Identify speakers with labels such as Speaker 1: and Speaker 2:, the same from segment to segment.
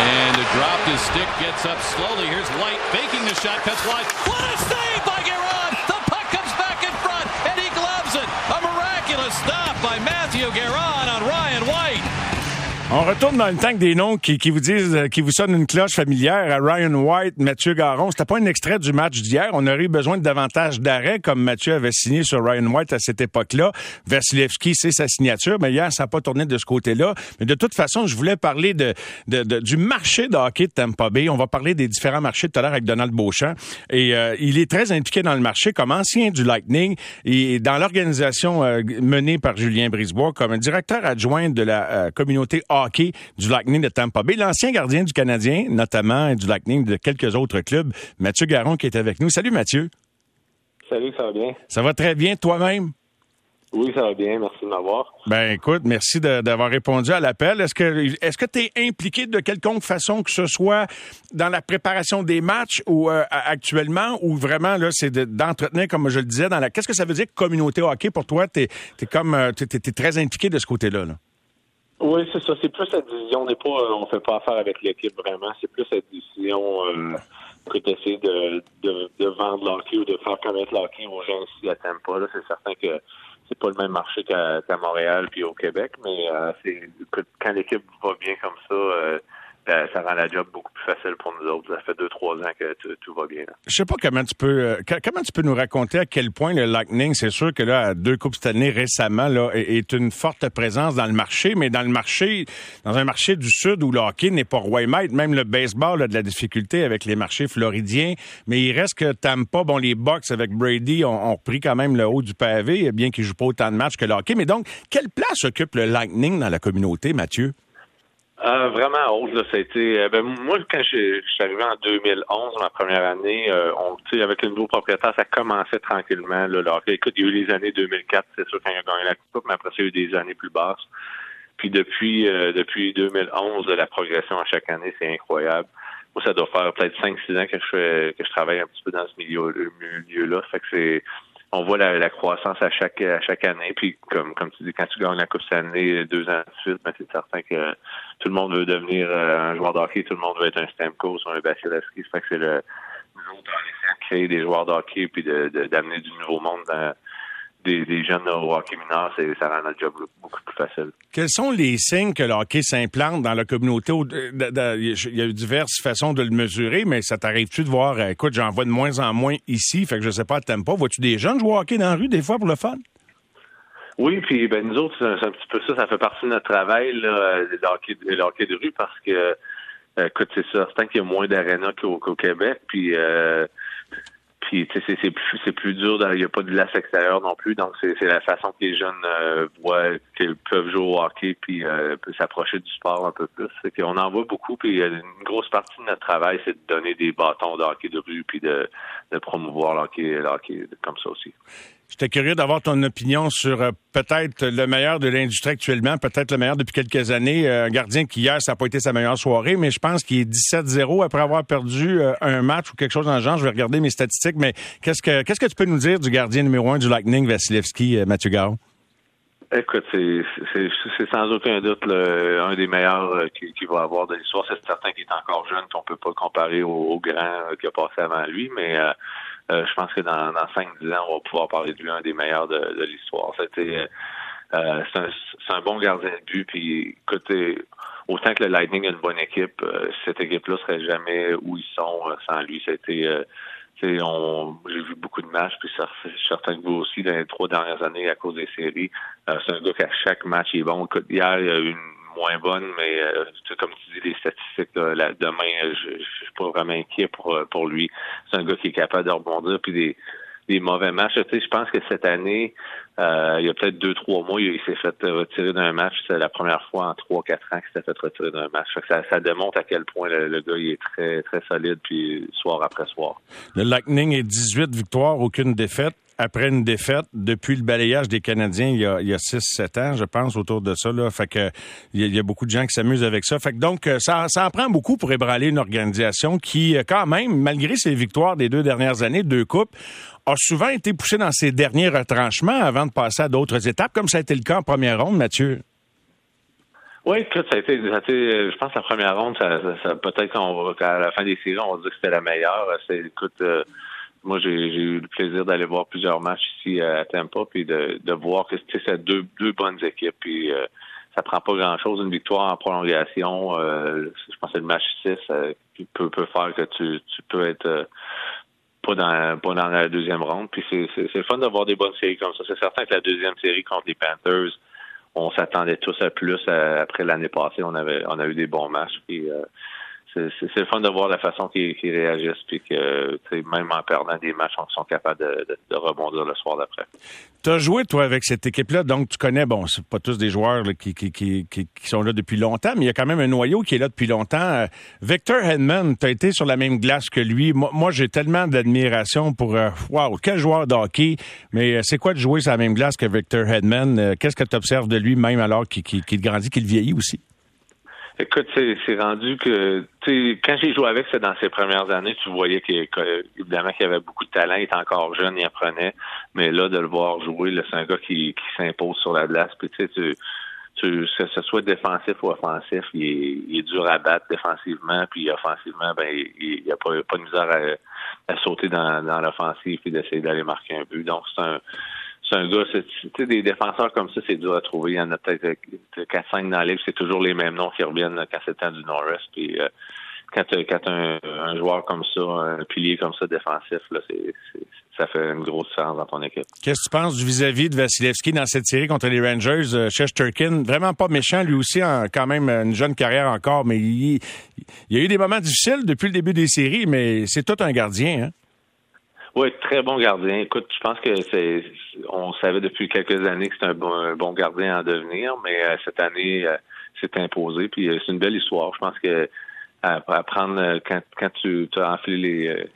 Speaker 1: And to drop his stick gets up slowly. Here's White faking the shot, cuts wide. What a save by Garon! The puck comes back in front, and he gloves it. A miraculous stop by Matthew Garon. On
Speaker 2: retourne dans le tank des noms qui, vous disent, euh, qui vous sonnent une cloche familière à Ryan White, Mathieu Garon. C'était pas un extrait du match d'hier. On aurait eu besoin de davantage d'arrêts comme Mathieu avait signé sur Ryan White à cette époque-là. Vasilevski, c'est sa signature, mais hier, ça n'a pas tourné de ce côté-là. Mais de toute façon, je voulais parler de, du marché de hockey de Tampa Bay. On va parler des différents marchés tout à l'heure avec Donald Beauchamp. Et euh, il est très impliqué dans le marché comme ancien du Lightning et dans l'organisation euh, menée par Julien Brisebois comme directeur adjoint de la euh, communauté hockey du Lightning de Tampa Bay. L'ancien gardien du Canadien, notamment, et du Lightning de quelques autres clubs, Mathieu Garon, qui est avec nous. Salut Mathieu.
Speaker 3: Salut, ça va bien?
Speaker 2: Ça va très bien toi-même?
Speaker 3: Oui, ça va bien. Merci de m'avoir.
Speaker 2: Ben écoute, merci d'avoir répondu à l'appel. Est-ce que est-ce que tu es impliqué de quelconque façon que ce soit dans la préparation des matchs ou euh, actuellement ou vraiment là c'est de- d'entretenir comme je le disais dans la qu'est-ce que ça veut dire communauté hockey? Pour toi Tu es, comme euh, t'es- t'es très impliqué de ce côté-là. Là.
Speaker 3: Oui, c'est ça. C'est plus la décision. On n'est pas, on fait pas affaire avec l'équipe vraiment. C'est plus la décision euh, que d'essayer de, de, de vendre l'hockey ou de faire connaître l'hockey aux gens ici à Tampa. Là, c'est certain que c'est pas le même marché qu'à, qu'à Montréal puis au Québec, mais euh, c'est quand l'équipe va bien comme ça, euh, euh, ça rend la job beaucoup plus facile pour nous autres. Ça fait deux, trois ans que tout, va bien.
Speaker 2: Je sais pas comment tu peux euh, comment tu peux nous raconter à quel point le Lightning, c'est sûr que là, à deux coupes cette année récemment, là, est, une forte présence dans le marché, mais dans le marché, dans un marché du Sud où le hockey n'est pas roi même le baseball a de la difficulté avec les marchés floridiens, mais il reste que Tampa, bon, les Bucks avec Brady ont, ont repris quand même le haut du pavé, bien qu'ils jouent pas autant de matchs que le hockey. Mais donc, quelle place occupe le Lightning dans la communauté, Mathieu?
Speaker 3: Euh, vraiment hausse, là, ça a été. euh, ben, moi, quand je, suis arrivé en 2011, ma première année, euh, on, avec le nouveau propriétaire, ça commençait tranquillement. Là. Écoute, il y a eu les années 2004, c'est sûr, quand il a gagné la Coupe, mais après, il y a eu des années plus basses. Puis depuis, euh, depuis 2011, la progression à chaque année, c'est incroyable. Moi, ça doit faire peut-être 5-6 ans que je que je travaille un petit peu dans ce milieu, milieu-là. Fait que c'est, on voit la, la croissance à chaque à chaque année. Puis comme comme tu dis, quand tu gagnes la Coupe année deux ans de suite, ben, c'est certain que tout le monde veut devenir euh, un joueur de hockey, tout le monde veut être un Stamkos ou un Vasilevski. Fait que c'est le nous autres, essayant de créer des joueurs de puis de, de- d'amener du nouveau monde dans des, des jeunes au hockey mineur, ça rend notre job beaucoup plus facile.
Speaker 2: Quels sont les signes que le hockey s'implante dans la communauté? De- Il y a eu diverses façons de le mesurer, mais ça t'arrive-tu de voir, euh, écoute, j'en vois de moins en moins ici, fait que je sais pas, t'aimes pas. Vois-tu des jeunes jouer au hockey dans la rue des fois pour le fun?
Speaker 3: Oui, puis ben nous autres, c'est un, petit peu ça, ça fait partie de notre travail, là, euh, le hockey, le hockey de rue, parce que euh, écoute, c'est certain qu'il y a moins d'arénas qu'au, Québec, puis euh, c'est, plus c'est plus dur, il n'y a pas de glace extérieure non plus, donc c'est, la façon que les jeunes euh, voient qu'ils peuvent jouer au hockey puis euh, s'approcher du sport un peu plus. Qu'on en voit beaucoup, puis euh, une grosse partie de notre travail, c'est de donner des bâtons de hockey de rue, puis de, promouvoir le hockey, comme ça aussi.
Speaker 2: J'étais curieux d'avoir ton opinion sur peut-être le meilleur de l'industrie actuellement, peut-être le meilleur depuis quelques années. Un gardien qui hier, ça n'a pas été sa meilleure soirée, mais je pense qu'il est 17-0 après avoir perdu un match ou quelque chose dans le genre. Je vais regarder mes statistiques, mais qu'est-ce que qu'est-ce que tu peux nous dire du gardien numéro un du Lightning, Vasilevski, euh, Mathieu Garon?
Speaker 3: Écoute, c'est, sans aucun doute le- un des meilleurs euh, qu'il qui va avoir de l'histoire. C'est certain qu'il est encore jeune, qu'on peut pas comparer au, au grand euh, qui a passé avant lui, mais je pense que dans, dans 5-10 ans, on va pouvoir parler de lui un des meilleurs de, l'histoire. C'était c'est, un, bon gardien de but, puis écoutez, autant que le Lightning a une bonne équipe, cette équipe-là serait jamais où ils sont sans lui. C'était on, j'ai vu beaucoup de matchs, puis ça, je suis certain que vous aussi, dans les trois dernières années, à cause des séries, euh, c'est un gars qu'à chaque match, il est bon. Hier, il y a eu une moins bonne, mais euh, comme tu dis, les statistiques, là, demain, euh, je, je suis pas vraiment inquiet pour, euh, pour lui. C'est un gars qui est capable de rebondir, puis des, des mauvais matchs. Tu sais, je pense que cette année, euh, il y a peut-être deux, trois mois, il s'est fait retirer d'un match. C'est la première fois en trois, quatre ans qu'il s'est fait retirer d'un match. Ça, ça démontre à quel point le, le gars il est très, très solide, puis soir après soir.
Speaker 2: Le Lightning est 18 victoires, aucune défaite. Après une défaite, depuis le balayage des Canadiens il y a, il y a 6-7 ans, je pense, autour de ça. Là. Fait que il y, a, a beaucoup de gens qui s'amusent avec ça. Fait que donc, euh, ça, ça en prend beaucoup pour ébranler une organisation qui, euh, quand même, malgré ses victoires des deux dernières années, deux coupes, a souvent été poussée dans ses derniers retranchements avant de passer à d'autres étapes, comme ça a été le cas en première ronde, Mathieu.
Speaker 3: Oui, écoute, ça a été, je pense, la première ronde, ça, ça, peut-être qu'à la fin des séries, on va dire que c'était la meilleure. C'est, écoute, euh, moi, j'ai, eu le plaisir d'aller voir plusieurs matchs ici à Tampa, puis de, de voir que c'est deux, deux bonnes équipes. Puis euh, ça prend pas grand-chose, une victoire en prolongation. Euh, je pense que le match 6 euh, peut, peut faire que tu, tu peux être euh, pas dans pas dans la deuxième ronde. Puis c'est, fun d'avoir des bonnes séries comme ça. C'est certain que la deuxième série contre les Panthers, on s'attendait tous à plus. après l'année passée, on avait on a eu des bons matchs. Puis c'est le fun de voir la façon qu'ils réagissent, puis que même en perdant des matchs, ils sont capables de, rebondir le soir d'après.
Speaker 2: Tu as joué, toi, avec cette équipe-là, donc tu connais, bon, c'est pas tous des joueurs qui, sont là depuis longtemps, mais il y a quand même un noyau qui est là depuis longtemps. Euh, Victor Hedman, tu as été sur la même glace que lui. Moi, j'ai tellement d'admiration pour, euh, wow, quel joueur de hockey, mais euh, c'est quoi de jouer sur la même glace que Victor Hedman? Qu'est-ce que tu observes de lui, même alors qu'il grandit, qu'il vieillit aussi?
Speaker 3: Écoute, c'est rendu que quand j'ai joué avec, c'est dans ses premières années, tu voyais qu'il évidemment qu'il avait beaucoup de talent, il était encore jeune, il apprenait. Mais là, de le voir jouer, c'est un gars qui, qui s'impose sur la glace. Puis tu sais, tu, que ce soit défensif ou offensif, il est, il est dur à battre défensivement, puis offensivement, ben il n'y a pas, pas de misère à, sauter dans, dans l'offensive et d'essayer d'aller marquer un but. Donc c'est un c'est un gars, sais, des défenseurs comme ça, c'est dur à trouver. Il y en a peut-être 4-5 dans la c'est toujours les mêmes noms qui reviennent quand c'est temps du Norris. Puis euh, quand as un, un, joueur comme ça, un pilier comme ça défensif, là, c'est, ça fait une grosse différence dans ton équipe.
Speaker 2: Qu'est-ce que tu penses du vis-à-vis de Vasilevski dans cette série contre les Rangers? Euh, Turkin, vraiment pas méchant, lui aussi, en, quand même une jeune carrière encore, mais il, il, y a eu des moments difficiles depuis le début des séries, mais c'est tout un gardien, hein?
Speaker 3: Oui, très bon gardien. Écoute, je pense que c'est, on savait depuis quelques années que c'était un bon, gardien à devenir, mais euh, cette année, euh, c'est imposé. Puis euh, c'est une belle histoire. Je pense que à, prendre quand, quand tu as enfilé les,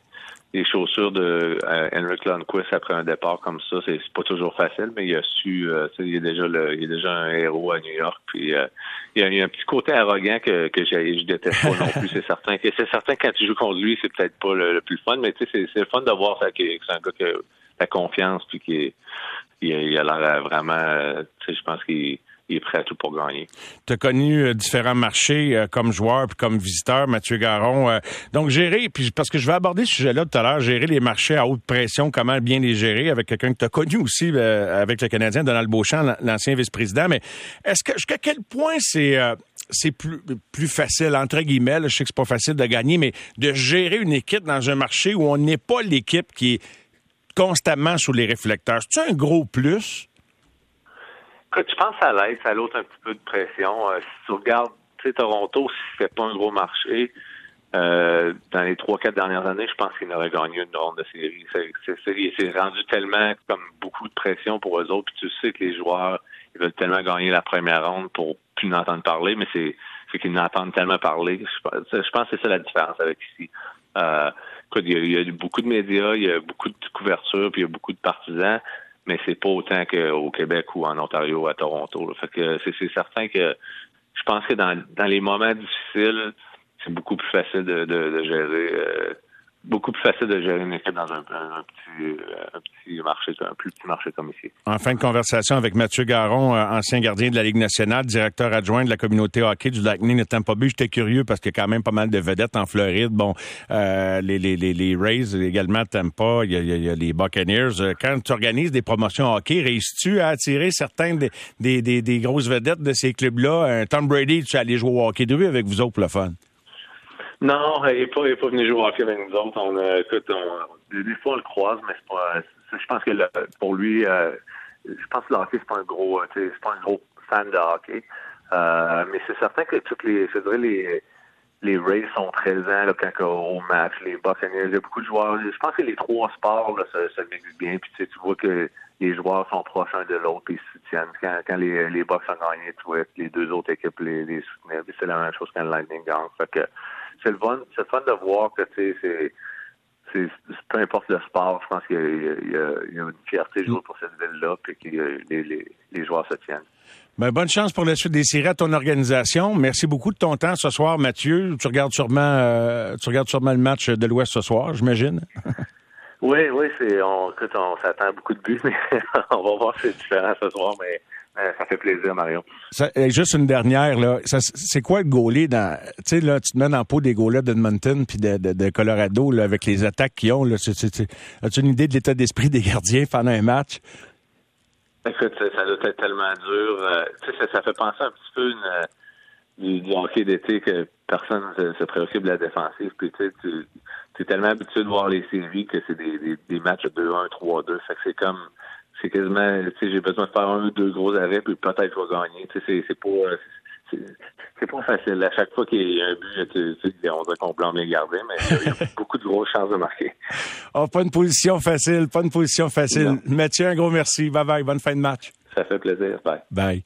Speaker 3: les chaussures de euh, Henrik Lundqvist après un départ comme ça, c'est pas toujours facile, mais il a su, euh, il est déjà le, il est déjà un héros à New York. Puis euh, il, y a, un petit côté arrogant que, que je déteste pas non plus. C'est certain que c'est certain quand tu joues contre lui, c'est peut-être pas le, plus fun, mais tu sais, c'est le fun de voir ça, que c'est un gars qui a la confiance puis qui il, a l'air vraiment, tu sais, je pense qu'il il est prêt à tout pour gagner.
Speaker 2: Tu as connu euh, différents marchés euh, comme joueur puis comme visiteur, Mathieu Garon. Euh, donc, gérer, puis parce que je vais aborder ce sujet-là tout à l'heure, gérer les marchés à haute pression, comment bien les gérer avec quelqu'un que tu as connu aussi avec le Canadien, Donald Beauchamp, l'ancien vice-président. Mais est-ce que jusqu'à quel point c'est c'est plus, plus facile, entre guillemets, je sais que c'est pas facile de gagner, mais de gérer une équipe dans un marché où on n'est pas l'équipe qui est constamment sous les réflecteurs? C'est un gros plus?
Speaker 3: Tu penses à l'aide, ça l'autre un petit peu de pression. Euh, si tu regardes, tu sais, Toronto, si c'est pas un gros marché, euh, dans les trois, quatre dernières années, je pense qu'il aurait gagné une ronde de série. C'est rendu tellement comme beaucoup de pression pour eux autres. Puis tu sais que les joueurs, ils veulent tellement gagner la première ronde pour plus n'entendre parler, mais c'est qu'ils n'entendent tellement parler. Je, je, pense que c'est ça la différence avec ici. Euh, il y, a, il y, a, beaucoup de médias, il y a beaucoup de couverture, puis il y a beaucoup de partisans mais c'est pas autant qu'au Québec ou en Ontario, à Toronto. Fait que c'est certain que je pense que dans, dans les moments difficiles, c'est beaucoup plus facile de, de, de gérer euh, beaucoup plus facile de gérer une équipe dans un, petit, un petit marché, un plus petit marché comme ici.
Speaker 2: En fin de conversation avec Mathieu Garon, euh, ancien gardien de la Ligue nationale, directeur adjoint de la communauté hockey du Lightning de Tampa Bay. J'étais curieux parce qu'il y a quand même pas mal de vedettes en Floride. Bon, euh, les, les, les, les, Rays également Tampa, il y, a, il y a les Buccaneers. Euh, quand tu organises des promotions hockey, réussis-tu à attirer certains des, grosses vedettes de ces clubs-là? Tom Brady, tu es allé jouer au hockey de avec vous autres pour le fun?
Speaker 3: Non, il n'est pas, pas, venu jouer au hockey avec nous autres. On, euh, écoute, on, des fois, on le croise, mais c'est pas. Je pense que pour lui, euh, je pense que le hockey, c'est pas un gros, euh, c'est pas un gros fan de hockey. Euh, mais c'est certain que toutes les, je dirais les, les Rays sont présents là, quand, au match, les Buccaneers, il y a beaucoup de joueurs. Je pense que les trois sports là, se mixent bien. Puis tu, sais, tu vois que les joueurs sont proches un de l'autre et se soutiennent. Quand, quand les, les Bucks ont gagné, tu vois les deux autres équipes les, les soutenaient. c'est la même chose quand le Lightning gagne. Fait que c'est le fun, c'est fun de voir que tu sais, c'est peu importe le sport, je pense qu'il y, a une fierté de jouer pour cette ville-là, puis que les, les, les, joueurs se tiennent.
Speaker 2: Ben, bonne chance pour la suite des séries à ton organisation. Merci beaucoup de ton temps ce soir, Mathieu. Tu regardes sûrement, euh, tu regardes sûrement le match de l'Ouest ce soir, j'imagine.
Speaker 3: oui, oui, c'est, on, écoute, on s'attend à beaucoup de buts, mais on va voir si c'est différent ce soir, mais Euh, ça fait plaisir, Mario.
Speaker 2: juste une dernière, là. c'est quoi le goaler dans. Tu sais, là, tu te mets dans la peau des goalers d'Edmonton puis de, de, Colorado, là, avec les attaques qu'ils ont. Là, as-tu une idée de l'état d'esprit des gardiens pendant un match?
Speaker 3: Écoute, ça, doit être tellement dur. Euh, tu sais, ça, fait penser un petit peu une, du, hockey d'été que personne se, se, préoccupe de la défensive. Puis tu sais, tu es tellement habitué de voir les séries que c'est des, des, des matchs 2-1, 3-2. Fait que c'est comme c'est quasiment, tu sais, j'ai besoin de faire un ou deux gros arrêts, puis peut-être je vais gagner. Tu sais, c'est pas, c'est pas facile. À chaque fois qu'il y a un but, tu sais, on dirait qu'on blâme les garder, mais il y a beaucoup de grosses chances de marquer.
Speaker 2: Oh, pas une position facile, pas une position facile. Mathieu, un gros merci. Bye bye, bonne fin de match.
Speaker 3: Ça fait plaisir. Bye.
Speaker 2: Bye.